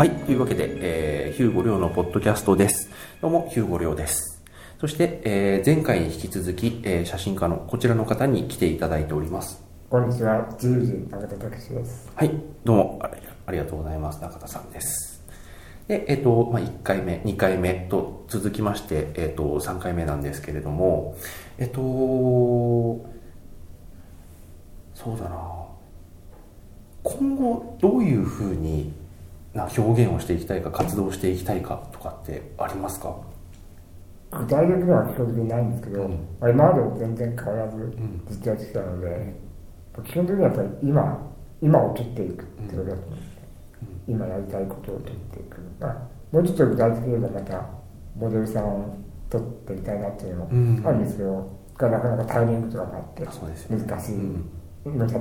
はい。というわけで、えー、ヒューゴリョウのポッドキャストです。どうも、ヒューゴリョウです。そして、えー、前回に引き続き、えー、写真家のこちらの方に来ていただいております。こんにちは、自由人中田武です。はい。どうもあり、ありがとうございます。中田さんです。で、えっ、と、まあ、1回目、2回目と続きまして、えっ、と、3回目なんですけれども、えっ、と、そうだな今後どういうふうにな表現をしていきたいか活動していきたいかとかってありますか？具体的には基本的にないんですけど、うん。まあ今までも全然変わらずん。ずっとやってきたので、基本的にはやっぱり今、今を取っていくってことだと思うんですね。今やりたいことを取っていく。まあ、もうちょっと具体的に言えばまた、モデルさんを取ってみたいなっていうのうん。もあるんですけど、がなかなかタイミングとかがあって難しい、うん。難しい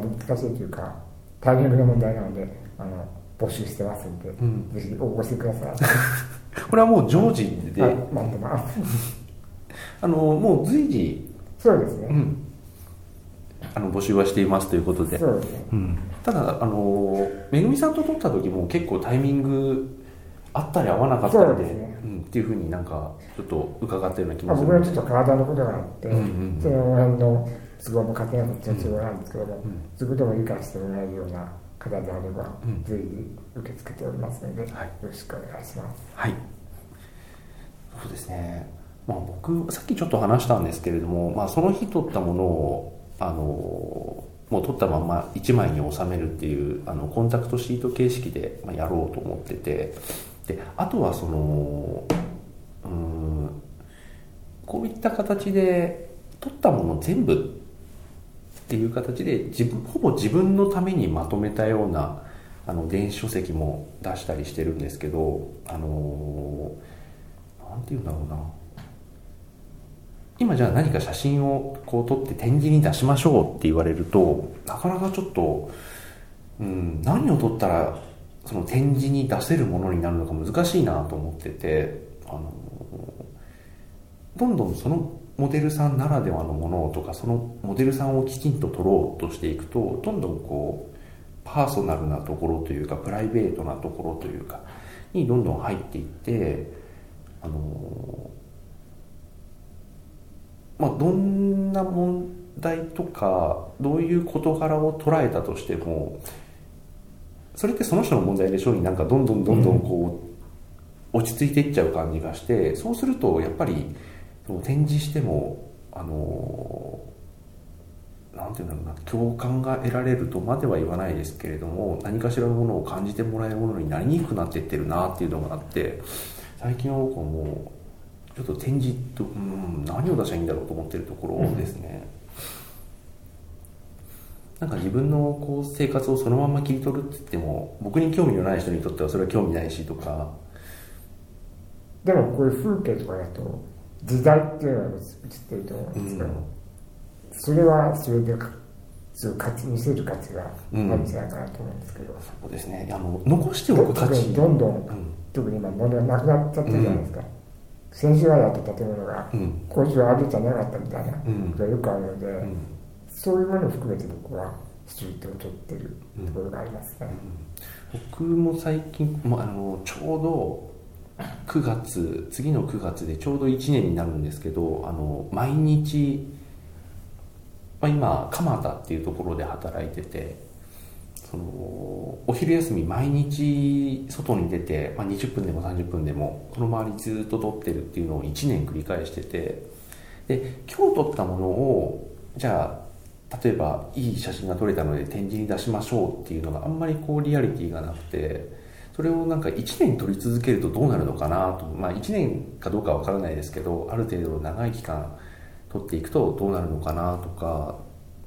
というか、タイミングの問題なので、あの募集してますんで、ん。ぜひ応募してください。これはもう常時で、はい、待ってます。あのもう随時、そうですね。うん、あの募集はしていますということで、そうですね。うん、ただあのめぐみさんと撮った時も結構タイミングあったり合わなかったりでね。うん、っていうふうになんかちょっと伺ったような気まあ、もする。僕はちょっと体のことがあって、うん。うん。うんその辺の都合も勝手なことは都合なんですけども、ん。そういうことも理解してもらえるような方であれば、うん。随時受け付けておりますので、はい。よろしくお願いします。はい。そうですね。まあ僕さっきちょっと話したんですけれども、まあ、その日撮ったものをあのもう撮ったまま1枚に収めるっていうあのコンタクトシート形式で、まあ、やろうと思っててであとはそのうーんこういった形で撮ったもの全部っていう形で自分ほぼ自分のためにまとめたようなあの電子書籍も出したりしてるんですけどあのなんて言うんだろうな。今じゃあ何か写真をこう撮って展示に出しましょうって言われるとなかなかちょっと、うん、何を撮ったらその展示に出せるものになるのか難しいなと思っててあのどんどんそのモデルさんならではのものとかそのモデルさんをきちんと撮ろうとしていくとどんどんこうパーソナルなところというかプライベートなところというかにどんどん入っていってあのまあどんな問題とかどういう事柄を捉えたとしてもそれってその人の問題でしょうになんかどんどんどんどんこう、落ち着いていっちゃう感じがしてそうするとやっぱり展示してもあのなんていうんだろうな共感が得られるとまでは言わないですけれども何かしらのものを感じてもらえるものになりにくくなっていってるなっていうのがあって最近は僕はもうちょっと展示と、うん、何を出したらいいんだろうと思ってるところですね、なんか自分のこう生活をそのまま切り取るって言っても僕に興味のない人にとってはそれは興味ないしとか。でも、こういう風景とかだと、時代っていうのが映ってると思うんですけど、うん。それはそれでか、そういう価値、見せる価値があるんじゃないかなと思うんですけど、そうですね。あの残しておく価特値にどんどん、うん。特に今、物がなくなっちゃってるじゃないですか。先週はやった建物が、うん。今週はあるじゃなかったみたいなうん。ことがよくあるので、うん。そういうものを含めて僕はストリートを撮ってるところがありますね。僕も最近、まあ、あのちょうど9月次の9月でちょうど1年になるんですけどあの毎日、まあ、今蒲田っていうところで働いててそのお昼休み毎日外に出て、まあ、20分でも30分でもこの周りずっと撮ってるっていうのを1年繰り返しててで今日撮ったものをじゃあ例えばいい写真が撮れたので展示に出しましょうっていうのがあんまりこうリアリティがなくてそれをなんか1年撮り続けるとどうなるのかなと。まあ1年かどうかわからないですけどある程度長い期間撮っていくとどうなるのかなとか。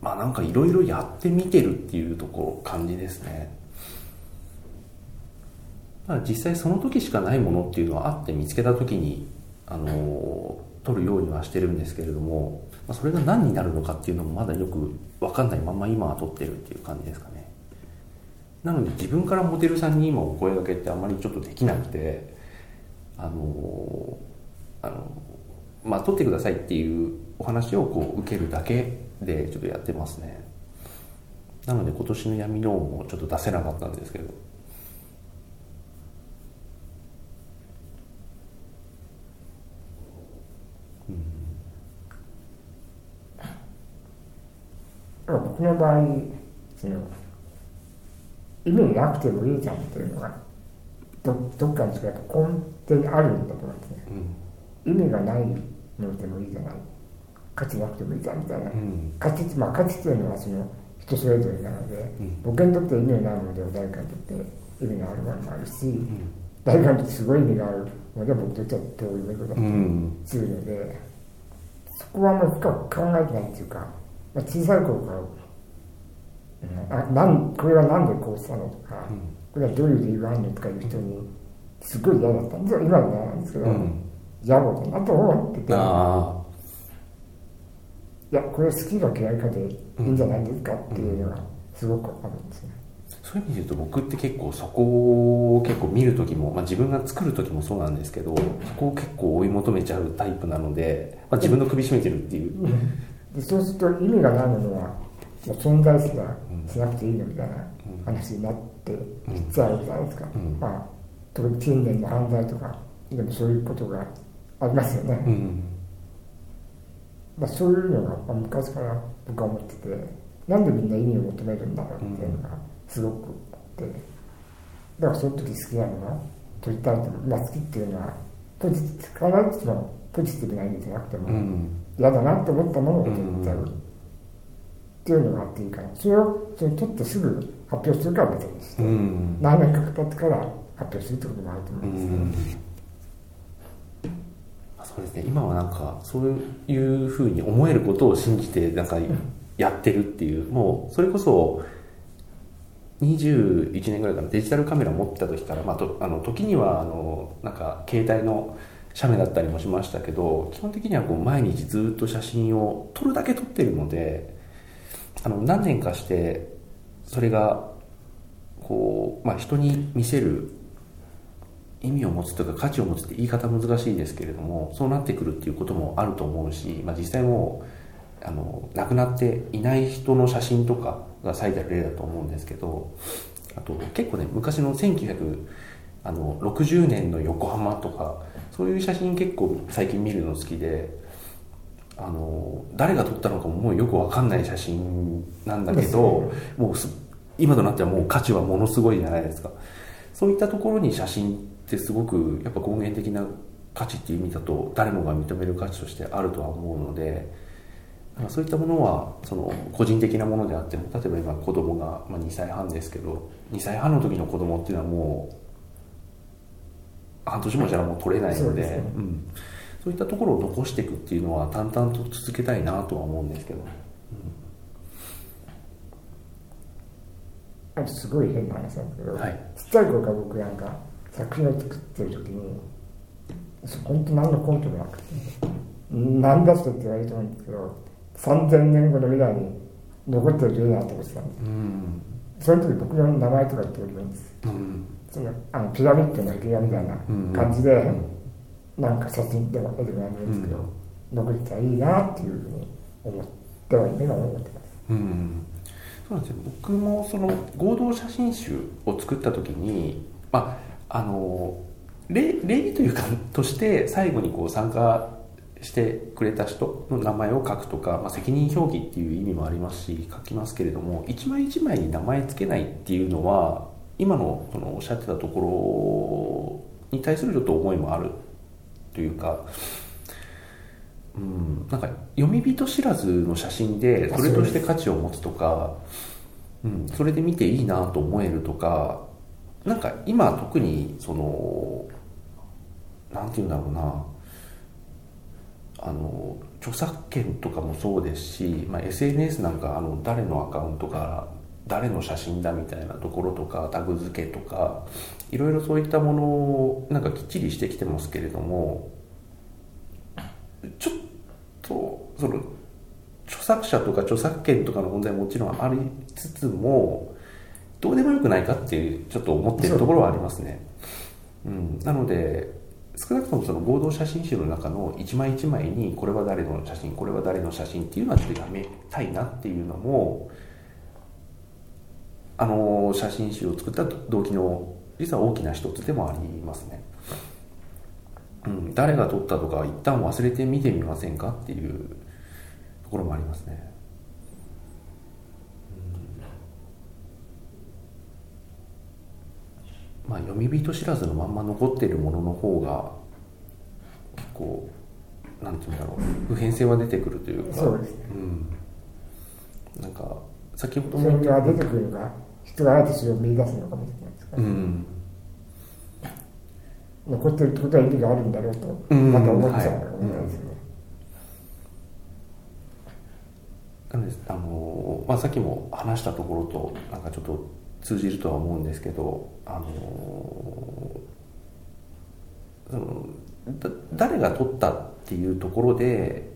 まあなんかいろいろやってみてるっていうところ感じですね。まあ実際その時しかないものっていうのはあって見つけた時にあの撮るようにはしてるんですけれども、まあ、それが何になるのかっていうのもまだよく分かんないまま今は撮ってるっていう感じですかね。なので自分からモデルさんに今お声がけってあまりちょっとできなくてあのあのまあ取ってくださいっていうお話をこう受けるだけでちょっとやってますね。なので今年の闇のーもちょっと出せなかったんですけど。うん、僕の場合その意味なくてもいいじゃんっていうのがどどっかにやっぱ根底にあるんだと思うんですね。うん。意味がないのでもいいじゃない。価値なくてもいいじゃんみたいな。うん。価値まあ価値っていうのはその人それぞれなので、うん。僕にとって意味のないものでは誰かにとって意味のあるものもあるし、うん。誰かにとってすごい意味があるので僕にとってはどういうことだっうんたりするので、そこはあんまり深く考えてないっていうか、まあ、小さい頃から、うん、あなんこれは何でこうしたのとか、これはどういう理由があるのとかいう人にすごい嫌だったんですよ。今は嫌なんですけど、うん。野暮だなと思ってて。あいや、これ好きか嫌いかでいいんじゃないですかっていうのがすごくあるんですね。あそういう意味で言うと僕って結構そこを結構見る時も、まあ、自分が作る時もそうなんですけどそこを結構追い求めちゃうタイプなので、まあ、自分の首絞めてるっていう、でそうすると意味がないものはもう存在すらしなくていいのみたいな話になっていっちゃうじゃないですか。うん。まあ、特に近年の犯罪とかでもそういうことがありますよね。うん。まあ、そういうのがまあ昔から僕は思ってて、なんでみんな意味を求めるんだろうっていうのがすごくあって、だからその時好きなものを取りたいと。まあ、好きっていうのは、ポジティブ、必ずしもポジティブな意味じゃなくても、うん。嫌だなと思ったものを取っちゃうっていうのがあっていいから、それをそれ取ってすぐ発表するから別にして、うん。何年か経ってから発表するってこともあると思ううんです。けど、んあそうですね。今はなんかそういうふうに思えることを信じてなんかやってるっていうもうそれこそ21年ぐらいからデジタルカメラ持ってた時から、まあ、とあの時にはあのなんか携帯の写メだったりもしましたけど基本的にはこう毎日ずっと写真を撮るだけ撮ってるのであの何年かしてそれがこう、まあ、人に見せる意味を持つというか価値を持つって言い方難しいですけれどもそうなってくるっていうこともあると思うし、まあ、実際もうあの亡くなっていない人の写真とかが最たる例だと思うんですけどあと結構ね昔の1960年の横浜とかそういう写真結構最近見るの好きであの誰が撮ったのかももうよくわかんない写真なんだけどもうす今となってはもう価値はものすごいじゃないですか。そういったところに写真ってすごくやっぱ根源的な価値っていう意味だと誰もが認める価値としてあるとは思うのでそういったものはその個人的なものであっても例えば今子供が、まあ、2歳半ですけど2歳半の時の子供っていうのはもう半年もしたらもう取れないのでそうですね。うん、そういったところを残していくっていうのは淡々と続けたいなとは思うんですけど、あとすごい変な話なんですけど、はい。ちっちゃい頃から僕なんか作品を作ってる時に本当何の根拠もなくて何だそれって言われると思うんですけど3000年後の未来に残ってる例だと思ってたんですうん。その時僕の名前とか言っておりますうん。そのあのピラミッドの壁画みたいな感じで、なんか写真でも絵でもなんでもいですけど、残ってたらいいなっていうふうに思っては今思ってます。うん。そうなんですよ。僕もその合同写真集を作った時にまああの例例というかとして最後にこう参加してくれた人の名前を書くとか、まあ、責任表記っていう意味もありますし書きますけれども一枚一枚に名前つけないっていうのは今のそのおっしゃってたところに対するちょっと思いもあるというかうん、なんか読み人知らずの写真でそれとして価値を持つとか、うん、それで見ていいなと思えるとかなんか今特にそのなんていうんだろうなあの著作権とかもそうですし、まあ、SNS なんかあの誰のアカウントが誰の写真だみたいなところとかタグ付けとかいろいろそういったものをなんかきっちりしてきてますけれどもちょっとその著作者とか著作権とかの問題ももちろんありつつもどうでもよくないかっていうちょっと思ってるところはありますね、うん、なので少なくともその合同写真集の中の一枚一枚にこれは誰の写真これは誰の写真っていうのはちょっとやめたいなっていうのもあの写真集を作った動機の実は大きな一つでもありますね、うん、誰が撮ったとか一旦忘れて見てみませんかっていうところもありますね、うん、まあ読み人知らずのまんま残ってるものの方が結構なんていうんだろう普遍性は出てくるというか。そうですね、うん、なんか先ほどそれが出てくるのが人があえてそれを見出すのかもしれないですから、うん残ってるってことは意味があるんだろうとうんまた思っちゃうのかもしれないですね、なのであの、まあ、さっきも話したところとなんかちょっと通じるとは思うんですけどあのそのだ誰が取ったっていうところで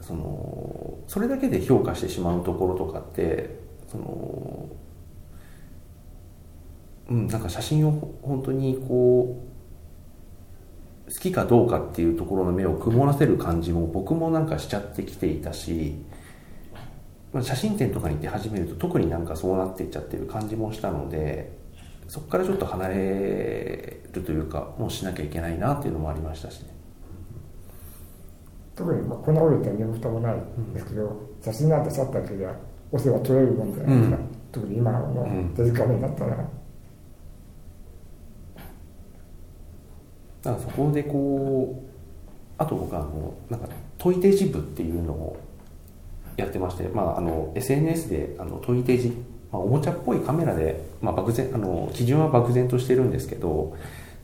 そのそれだけで評価してしまうところとかってそのうんなんか写真を本当にこう好きかどうかっていうところの目を曇らせる感じも僕もなんかしちゃってきていたし、まあ、写真展とかに行って始めると特になんかそうなっていっちゃってる感じもしたのでそこからちょっと離れるというかもうしなきゃいけないなっていうのもありましたしね。特に、まあ、こんなこと言ったら身も蓋もないんですけど、写真なんてシャッターだけでは押せば撮れるもんじゃないですか、うん。特に今のうん。デジカメだったら、だからそこでこうあと僕はあのなんか問いデジ部っていうのをやってまして、まあ、あの SNS であの問いデジ、まあ、おもちゃっぽいカメラで、まあ、漠然あの基準は漠然としてるんですけど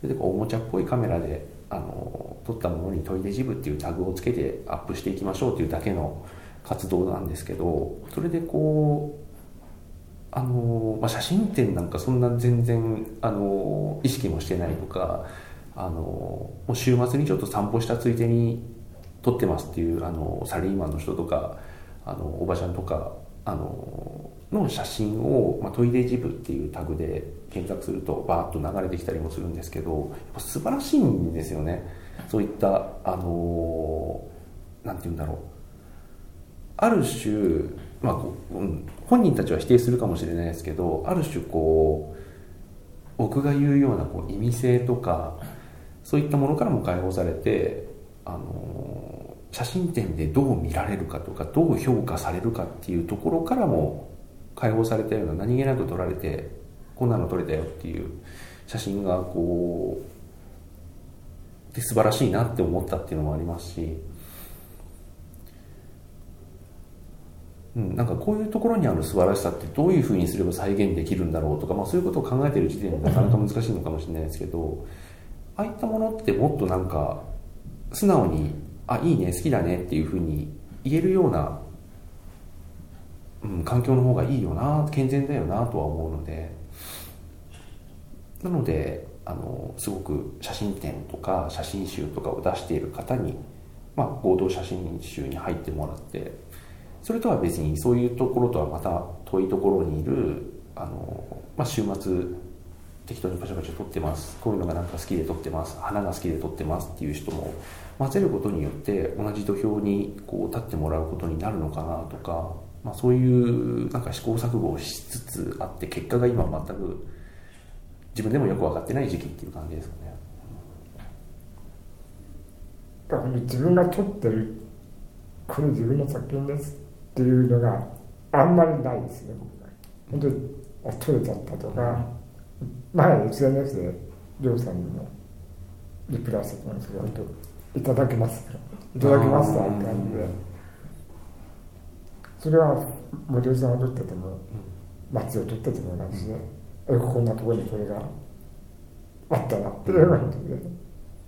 でおもちゃっぽいカメラであの撮ったものに問いデジ部っていうタグをつけてアップしていきましょうっていうだけの活動なんですけどそれでこうあのまあ、写真展なんかそんな全然あの意識もしてないとかあのもう週末にちょっと散歩したついでに撮ってますっていうあのサラリーマンの人とかあのおばちゃんとかあのの写真を、まあ、トイレジブっていうタグで検索するとバーッと流れてきたりもするんですけどやっぱ素晴らしいんですよね。そういったあのなんて言うんだろう。ある種、まあうん、本人たちは否定するかもしれないですけどある種こう僕が言うようなこう意味性とかそういったものからも解放されてあの写真展でどう見られるかとかどう評価されるかっていうところからも解放されたような何気なく撮られてこんなの撮れたよっていう写真がこうで素晴らしいなって思ったっていうのもありますし。うん、なんかこういうところにある素晴らしさってどういうふうにすれば再現できるんだろうとか、まあ、そういうことを考えてる時点でなかなか難しいのかもしれないですけどああいったものってもっとなんか素直に「あいいね好きだね」っていうふうに言えるような、うん、環境の方がいいよな健全だよなとは思うので。なのであのすごく写真展とか写真集とかを出している方に、まあ、合同写真集に入ってもらってそれとは別にそういうところとはまた遠いところにいるあの、まあ、週末適当にパシャパシャ撮ってます。こういうのがなんか好きで撮ってます。花が好きで撮ってますっていう人も混ぜることによって同じ土俵にこう立ってもらうことになるのかなとか、まあ、そういうなんか試行錯誤をしつつあって結果が今全く自分でもよく分かってない時期っていう感じですかね。だから自分が撮ってるこれ自分の作品ですっていうのがあんまりないですね僕は本当にあ撮れちゃったとか、前 SNS でりょうさんにもリプライしてたんですけど本当いただけますいただけましたって感じでそれはモデルさんを撮ってても街を撮ってても同じで、えこんなところにこれがあったなっていう感じで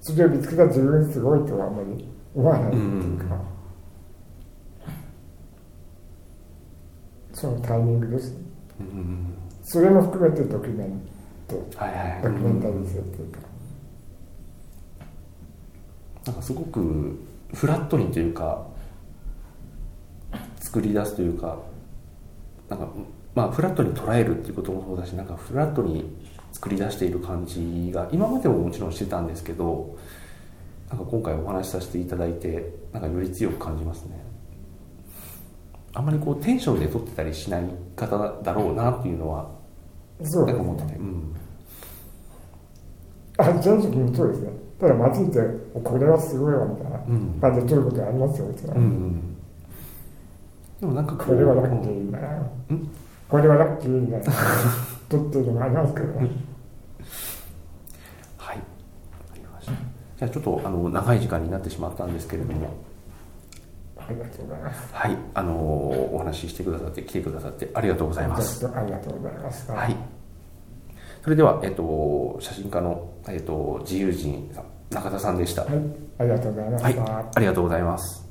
それを見つけた自分すごいとはあんまり思わないっていうか、そのタイミングですね。うんそれも含めてドキュメント。はいはい。ドキュメンタリー性っていうか、なんかすごくフラットにというか作り出すというかなんかまあフラットに捉えるっていうこともそうだしなんかフラットに作り出している感じが今までももちろんしてたんですけどなんか今回お話しさせていただいてなんかより強く感じますね。あんまりこうテンションで撮ってたりしない方だろうなっていうのはそうなんか思ってて、ねうん、あ正直にそうですね。ただ街行ってこれはすごいわみたいなうん。感じで撮ることありますよもちろん、うんうんでもなんかこれはラッキーだなこれはラッキーなとっていうのありますけど、はいじゃあちょっとあの長い時間になってしまったんですけれども、ありがとうございます。はい、あのー、お話ししてくださって来てくださってありがとうございます。ありがとうございます。はい。それではえっと写真家のえっと自由人さん中田さんでした。はい、ありがとうございます。はい、ありがとうございます。